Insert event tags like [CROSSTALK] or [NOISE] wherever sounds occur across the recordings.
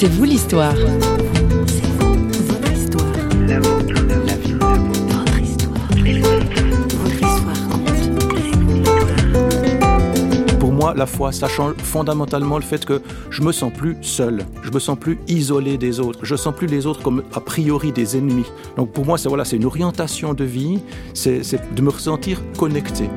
C'est vous l'histoire. Pour moi, la foi, ça change fondamentalement le fait que je me sens plus seul, je me sens plus isolé des autres, je sens plus les autres comme a priori des ennemis. Donc pour moi, c'est voilà, c'est une orientation de vie, c'est de me ressentir connecté.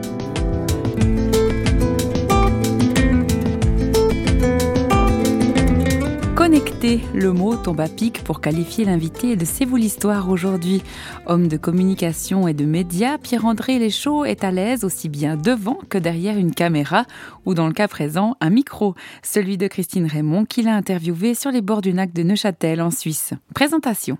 Connecté, le mot tombe à pic pour qualifier l'invité de C'est vous l'histoire aujourd'hui. Homme de communication et de médias, Pierre-André Léchaud est à l'aise aussi bien devant que derrière une caméra ou dans le cas présent un micro, celui de Christine Raymond qu'il a interviewé sur les bords du lac de Neuchâtel en Suisse. Présentation.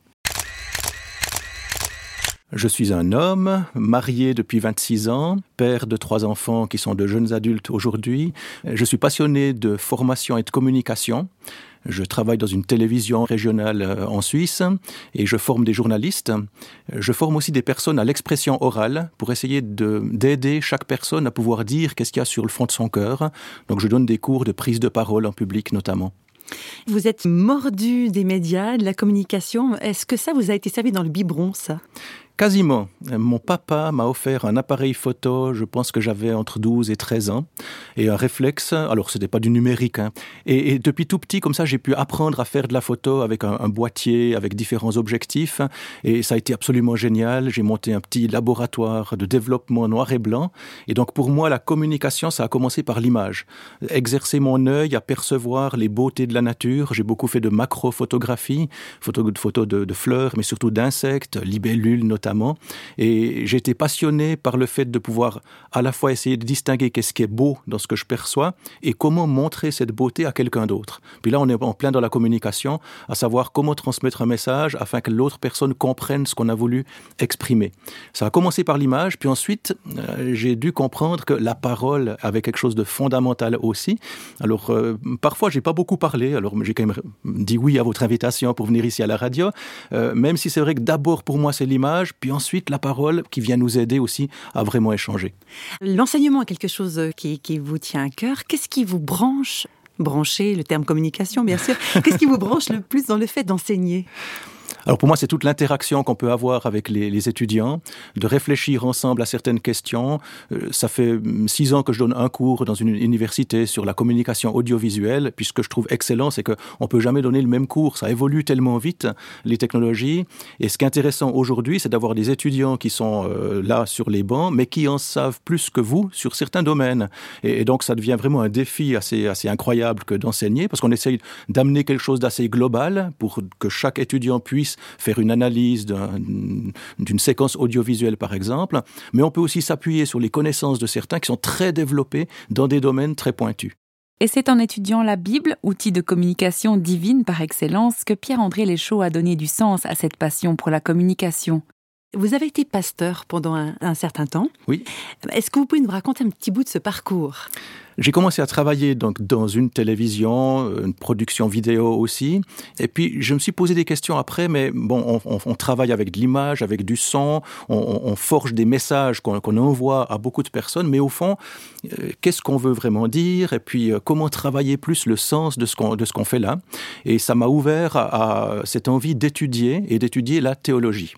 Je suis un homme, marié depuis 26 ans, père de trois enfants qui sont de jeunes adultes aujourd'hui. Je suis passionné de formation et de communication. Je travaille dans une télévision régionale euh, en Suisse et je forme des journalistes. Je forme aussi des personnes à l'expression orale pour essayer d'aider chaque personne à pouvoir dire qu'est-ce qu'il y a sur le fond de son cœur. Donc je donne des cours de prise de parole en public notamment. Vous êtes mordu des médias, de la communication. Est-ce que ça vous a été servi dans le biberon, ça? Quasiment. Mon papa m'a offert un appareil photo, je pense que j'avais entre 12 et 13 ans, et un réflexe, alors ce n'était pas du numérique, hein. et, depuis tout petit, comme ça, j'ai pu apprendre à faire de la photo avec un, boîtier, avec différents objectifs, et ça a été absolument génial. J'ai monté un petit laboratoire de développement noir et blanc, et donc pour moi, la communication, ça a commencé par l'image. Exercer mon œil à percevoir les beautés de la nature. J'ai beaucoup fait de macro-photographie, photos photo de, de fleurs, mais surtout d'insectes, libellules notamment Et été passionné par le fait de pouvoir à la fois essayer de distinguer qu'est-ce qui est beau dans ce que je perçois et comment montrer cette beauté à quelqu'un d'autre. Puis là, on est en plein dans la communication, à savoir comment transmettre un message afin que l'autre personne comprenne ce qu'on a voulu exprimer. Ça a commencé par l'image, puis ensuite, euh, j'ai dû comprendre que la parole avait quelque chose de fondamental aussi. Alors, euh, parfois, j'ai pas beaucoup parlé, alors j'ai quand même dit oui à votre invitation pour venir ici à la radio, euh, même si c'est vrai que d'abord, pour moi, c'est l'image, puis ensuite la parole qui vient nous aider aussi à vraiment échanger. L'enseignement est quelque chose qui, qui vous tient à cœur. Qu'est-ce qui vous branche? Brancher, le terme communication bien sûr, qu'est-ce qui vous branche le plus dans le fait d'enseigner? Alors pour moi, c'est toute l'interaction qu'on peut avoir avec les, étudiants, de réfléchir ensemble à certaines questions. Euh, ça fait six ans que je donne un cours dans une université sur la communication audiovisuelle. Puis ce que je trouve excellent, c'est qu'on peut jamais donner le même cours. Ça évolue tellement vite, les technologies. Et ce qui est intéressant aujourd'hui, c'est d'avoir des étudiants qui sont euh, là sur les bancs, mais qui en savent plus que vous sur certains domaines. Et, et donc ça devient vraiment un défi assez, assez incroyable que d'enseigner, parce qu'on essaye d'amener quelque chose d'assez global pour que chaque étudiant puisse puisse faire une analyse d'une un, séquence audiovisuelle par exemple, mais on peut aussi s'appuyer sur les connaissances de certains qui sont très développés dans des domaines très pointus. Et c'est en étudiant la Bible, outil de communication divine par excellence, que Pierre-André Léchaud a donné du sens à cette passion pour la communication. Vous avez été pasteur pendant un, un certain temps. Oui. Est-ce que vous pouvez nous raconter un petit bout de ce parcours? J'ai commencé à travailler donc dans une télévision, une production vidéo aussi. Et puis je me suis posé des questions après, mais bon, on, travaille avec de l'image, avec du son, on, forge des messages qu'on qu envoie à beaucoup de personnes, mais au fond, euh, qu'est-ce qu'on veut vraiment dire? Et puis euh, comment travailler plus le sens de ce qu'on qu fait là? Et ça m'a ouvert à, à cette envie d'étudier et d'étudier la théologie.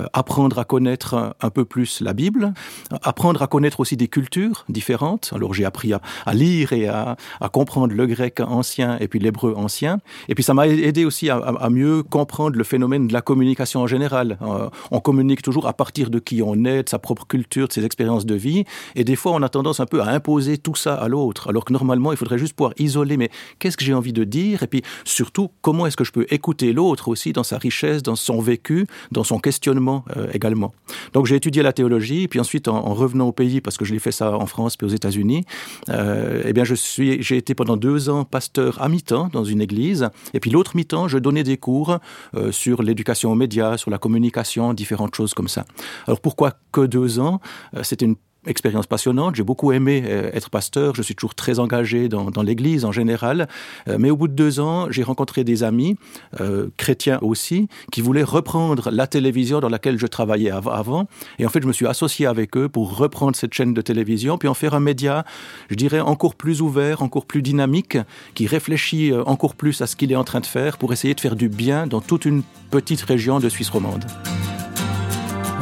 Euh, apprendre à connaître un peu plus la Bible, apprendre à connaître aussi des cultures différentes. Alors j'ai appris à, à lire et à, comprendre le grec ancien et puis l'hébreu ancien. Et puis ça m'a aidé aussi à, mieux comprendre le phénomène de la communication en général. Euh, on communique toujours à partir de qui on est, de sa propre culture, de ses expériences de vie. Et des fois, on a tendance un peu à imposer tout ça à l'autre, alors que normalement, il faudrait juste pouvoir isoler. Mais qu'est-ce que j'ai envie de dire? Et puis surtout, comment est-ce que je peux écouter l'autre aussi dans sa richesse, dans son vécu, dans son questionnement euh, également? Donc j'ai étudié la théologie, puis ensuite en, en revenant au pays, parce que je l'ai fait ça en France puis aux États-Unis, euh, eh bien je suis j'ai été pendant deux ans pasteur à mi-temps dans une église. Et puis l'autre mi-temps je donnais des cours euh, sur l'éducation aux médias sur la communication différentes choses comme ça. Alors pourquoi que deux ans? Euh, c'était une expérience passionnante. J'ai beaucoup aimé euh, être pasteur. Je suis toujours très engagé dans, l'Église en général. Euh, mais au bout de deux ans, j'ai rencontré des amis, euh, chrétiens aussi, qui voulaient reprendre la télévision dans laquelle je travaillais av avant. Et en fait, je me suis associé avec eux pour reprendre cette chaîne de télévision, puis en faire un média, je dirais, encore plus ouvert, encore plus dynamique, qui réfléchit encore plus à ce qu'il est en train de faire pour essayer de faire du bien dans toute une petite région de Suisse romande.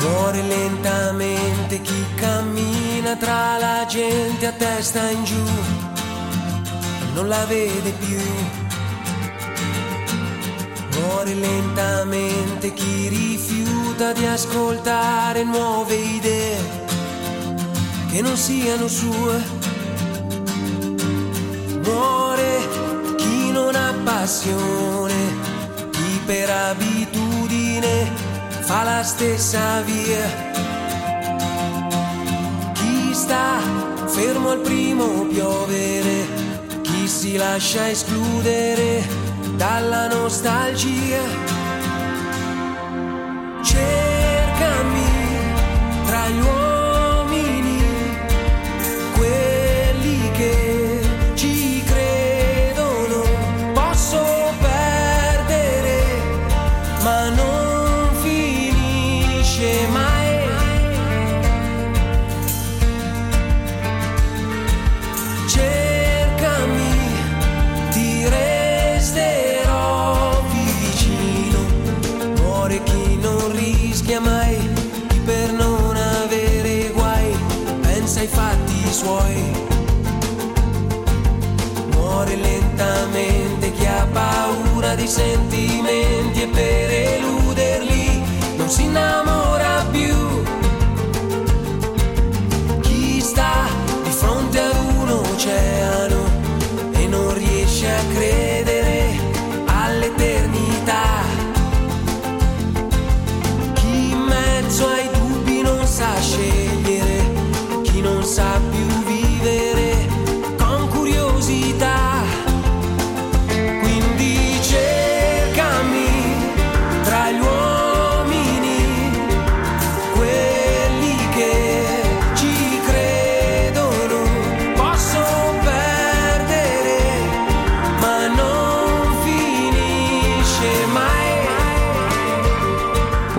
Muore lentamente chi cammina tra la gente a testa in giù, non la vede più. Muore lentamente chi rifiuta di ascoltare nuove idee che non siano sue. Muore chi non ha passione, chi per abitudine fa la stessa via. Chi sta fermo al primo piovere, chi si lascia escludere dalla nostalgia. Cercami share my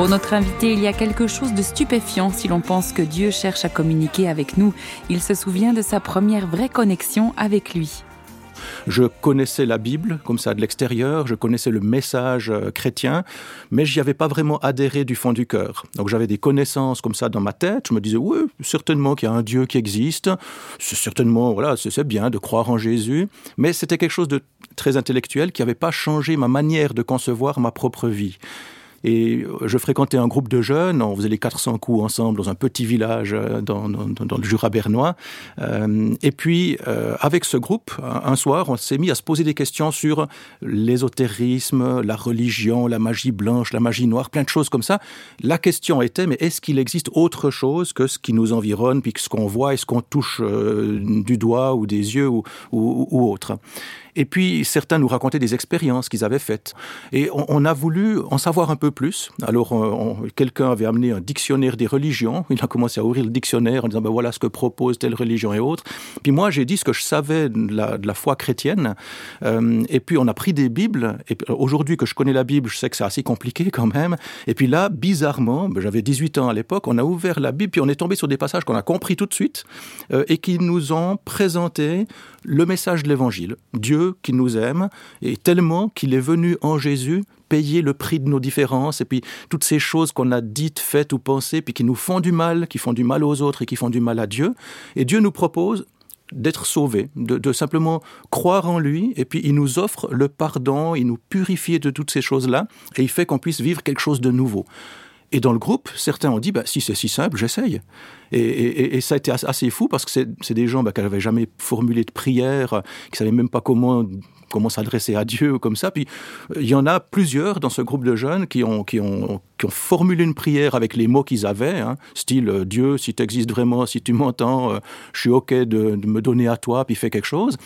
Pour notre invité, il y a quelque chose de stupéfiant si l'on pense que Dieu cherche à communiquer avec nous. Il se souvient de sa première vraie connexion avec lui. Je connaissais la Bible comme ça de l'extérieur, je connaissais le message euh, chrétien, mais j'y avais pas vraiment adhéré du fond du cœur. Donc j'avais des connaissances comme ça dans ma tête. Je me disais oui, certainement qu'il y a un Dieu qui existe. Certainement voilà, c'est bien de croire en Jésus, mais c'était quelque chose de très intellectuel qui n'avait pas changé ma manière de concevoir ma propre vie. Et je fréquentais un groupe de jeunes, on faisait les 400 coups ensemble dans un petit village euh, dans, le Jura bernois. Euh, et puis, euh, avec ce groupe, un, soir, on s'est mis à se poser des questions sur l'ésotérisme, la religion, la magie blanche, la magie noire, plein de choses comme ça. La question était, mais est-ce qu'il existe autre chose que ce qui nous environne, puis que ce qu'on voit et ce qu'on touche euh, du doigt ou des yeux ou autre? Et puis certains nous racontaient des expériences qu'ils avaient faites. Et on, on, a voulu en savoir un peu plus. Alors quelqu'un avait amené un dictionnaire des religions. Il a commencé à ouvrir le dictionnaire en disant ben voilà ce que propose telle religion et autres. Puis moi j'ai dit ce que je savais de la, de la foi chrétienne. Euh, et puis on a pris des bibles. Et aujourd'hui que je connais la Bible, je sais que c'est assez compliqué quand même. Et puis là, bizarrement, ben, j'avais 18 ans à l'époque, on a ouvert la Bible puis on est tombé sur des passages qu'on a compris tout de suite euh, et qui nous ont présenté le message de l'Évangile. Dieu qui nous aime, et tellement qu'il est venu en Jésus payer le prix de nos différences, et puis toutes ces choses qu'on a dites, faites ou pensées, puis qui nous font du mal, qui font du mal aux autres et qui font du mal à Dieu. Et Dieu nous propose d'être sauvés, de, simplement croire en lui, et puis il nous offre le pardon, il nous purifie de toutes ces choses-là, et il fait qu'on puisse vivre quelque chose de nouveau. Et dans le groupe, certains ont dit bah, si c'est si simple, j'essaye. Et ça a été assez fou parce que c'est des gens bah, qui n'avaient jamais formulé de prière, qui ne savaient même pas comment comment s'adresser à Dieu comme ça. Puis il y en a plusieurs dans ce groupe de jeunes qui ont, qui ont, qui ont formulé une prière avec les mots qu'ils avaient, hein, style euh, Dieu, si tu existes vraiment, si tu m'entends, euh, je suis OK de, de me donner à toi, puis fais quelque chose.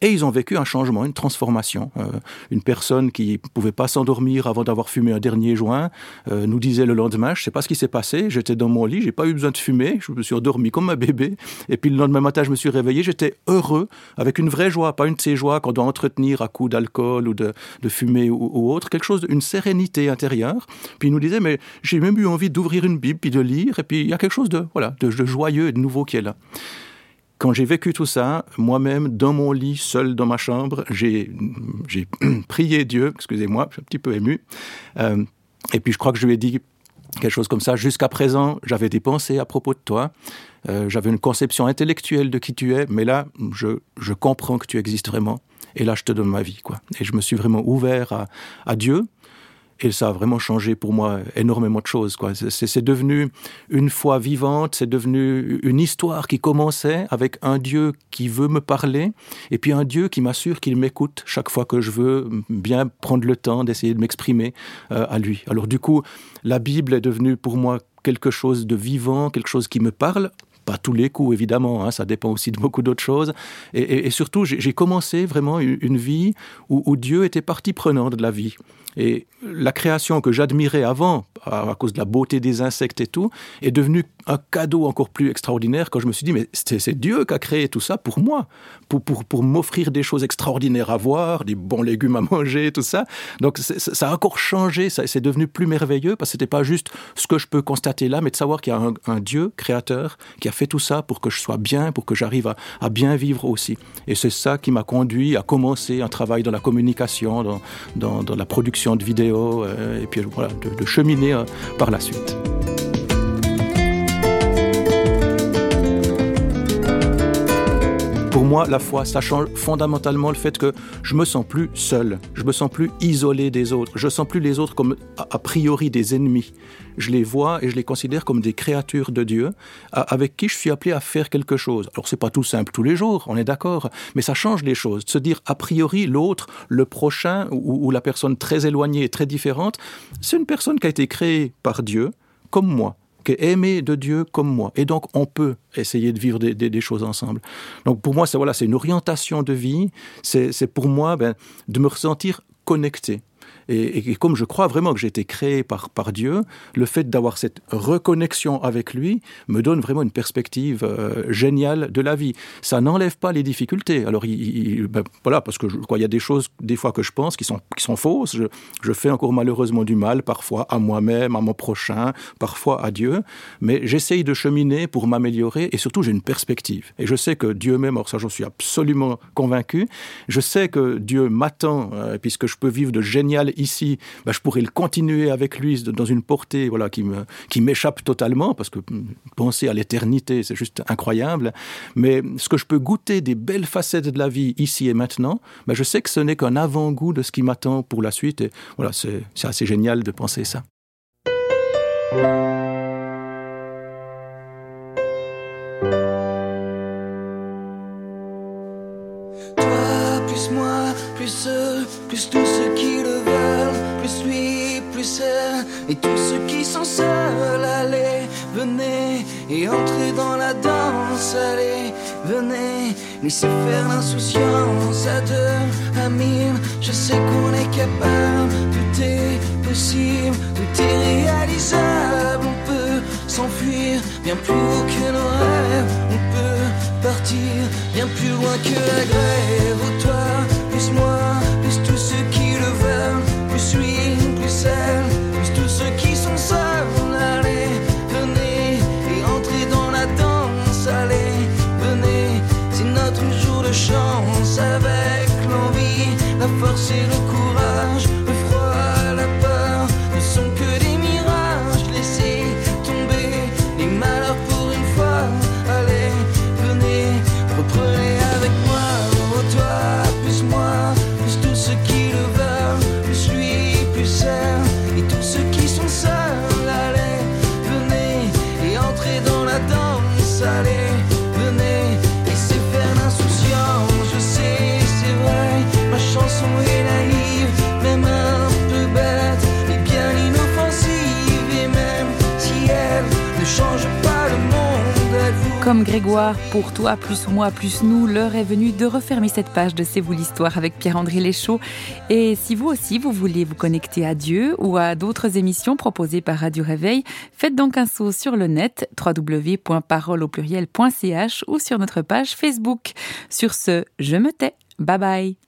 Et ils ont vécu un changement, une transformation. Euh, une personne qui pouvait pas s'endormir avant d'avoir fumé un dernier joint euh, nous disait le lendemain, je sais pas ce qui s'est passé, j'étais dans mon lit, j'ai pas eu besoin de fumer, je me suis endormi comme un bébé, et puis le lendemain matin je me suis réveillé, j'étais heureux, avec une vraie joie, pas une de ces joies qu'on doit entretenir à coup d'alcool ou de, fumée ou, ou, autre, quelque chose, une sérénité intérieure. Puis il nous disait, mais j'ai même eu envie d'ouvrir une Bible puis de lire, et puis il y a quelque chose de voilà de, de joyeux et de nouveau qui est là. Quand j'ai vécu tout ça, moi-même, dans mon lit, seul dans ma chambre, j'ai [CLEARS THROAT] prié Dieu, excusez-moi, je suis un petit peu ému, euh, et puis je crois que je lui ai dit quelque chose comme ça, jusqu'à présent, j'avais des pensées à propos de toi, euh, j'avais une conception intellectuelle de qui tu es, mais là, je, comprends que tu existes vraiment, et là, je te donne ma vie. quoi. Et je me suis vraiment ouvert à Dieu, et ça a vraiment changé pour moi énormément de choses quoi. C'est devenu une foi vivante c'est devenu une histoire qui commençait avec un dieu qui veut me parler et puis un dieu qui m'assure qu'il m'écoute chaque fois que je veux bien prendre le temps d'essayer de m'exprimer euh, à lui. Alors du coup la bible est devenue pour moi quelque chose de vivant quelque chose qui me parle pas tous les coups évidemment hein, ça dépend aussi de beaucoup d'autres choses. Et, surtout j'ai commencé vraiment une, vie où, dieu était partie prenante de la vie. Et la création que j'admirais avant à, cause de la beauté des insectes et tout est devenue un cadeau encore plus extraordinaire quand je me suis dit mais c'est Dieu qui a créé tout ça pour moi pour, pour, pour m'offrir des choses extraordinaires à voir des bons légumes à manger tout ça. Donc ça a encore changé c'est devenu plus merveilleux parce que c'était pas juste ce que je peux constater là mais de savoir qu'il y a un, un Dieu créateur qui a fait tout ça pour que je sois bien pour que j'arrive à, bien vivre aussi et c'est ça qui m'a conduit à commencer un travail dans la communication dans, la production de vidéos euh, et puis voilà, de, de cheminer euh, par la suite. Pour moi, la foi, ça change fondamentalement le fait que je me sens plus seul, je me sens plus isolé des autres, je sens plus les autres comme a, priori des ennemis. Je les vois et je les considère comme des créatures de Dieu avec qui je suis appelé à faire quelque chose. Alors c'est pas tout simple tous les jours, on est d'accord, mais ça change les choses. De se dire a priori l'autre, le prochain ou, la personne très éloignée, très différente, c'est une personne qui a été créée par Dieu comme moi qui aimé de Dieu comme moi. Et donc, on peut essayer de vivre des choses ensemble. Donc, pour moi, c'est voilà, une orientation de vie. C'est pour moi ben, de me ressentir connecté et, comme je crois vraiment que j'ai été créé par, Dieu, le fait d'avoir cette reconnexion avec lui me donne vraiment une perspective euh, géniale de la vie. Ça n'enlève pas les difficultés. Alors il, ben, voilà parce que il y a des choses des fois que je pense qui sont, qui sont fausses. Je, fais encore malheureusement du mal parfois à moi-même, à mon prochain, parfois à Dieu, mais j'essaye de cheminer pour m'améliorer et surtout j'ai une perspective. Et je sais que Dieu même, or ça j'en suis absolument convaincu, je sais que Dieu m'attend euh, puisque je peux vivre de génial ici bah, je pourrais le continuer avec lui dans une portée voilà qui me qui m'échappe totalement parce que hmm, penser à l'éternité c'est juste incroyable. Mais ce que je peux goûter des belles facettes de la vie ici et maintenant bah, je sais que ce n'est qu'un avant-goût de ce qui m'attend pour la suite. Et voilà c'est assez génial de penser ça. Plus moi plus plus et tous ceux qui sont seuls allez venez et entrez dans la danse allez venez. Laissez faire l'insouciance à deux à mille je sais qu'on est capable. Tout est possible tout est réalisable. On peut s'enfuir bien plus haut que nos rêves. On peut partir bien plus loin que la grève. Toi plus moi plus tous ceux qui le veulent. Plus suivre plus Comme Grégoire, pour toi, plus moi, plus nous, l'heure est venue de refermer cette page de C'est vous l'histoire avec Pierre-André Léchaud. Et si vous aussi, vous voulez vous connecter à Dieu ou à d'autres émissions proposées par Radio Réveil, faites donc un saut sur le net www.parole ou sur notre page Facebook. Sur ce, je me tais. Bye bye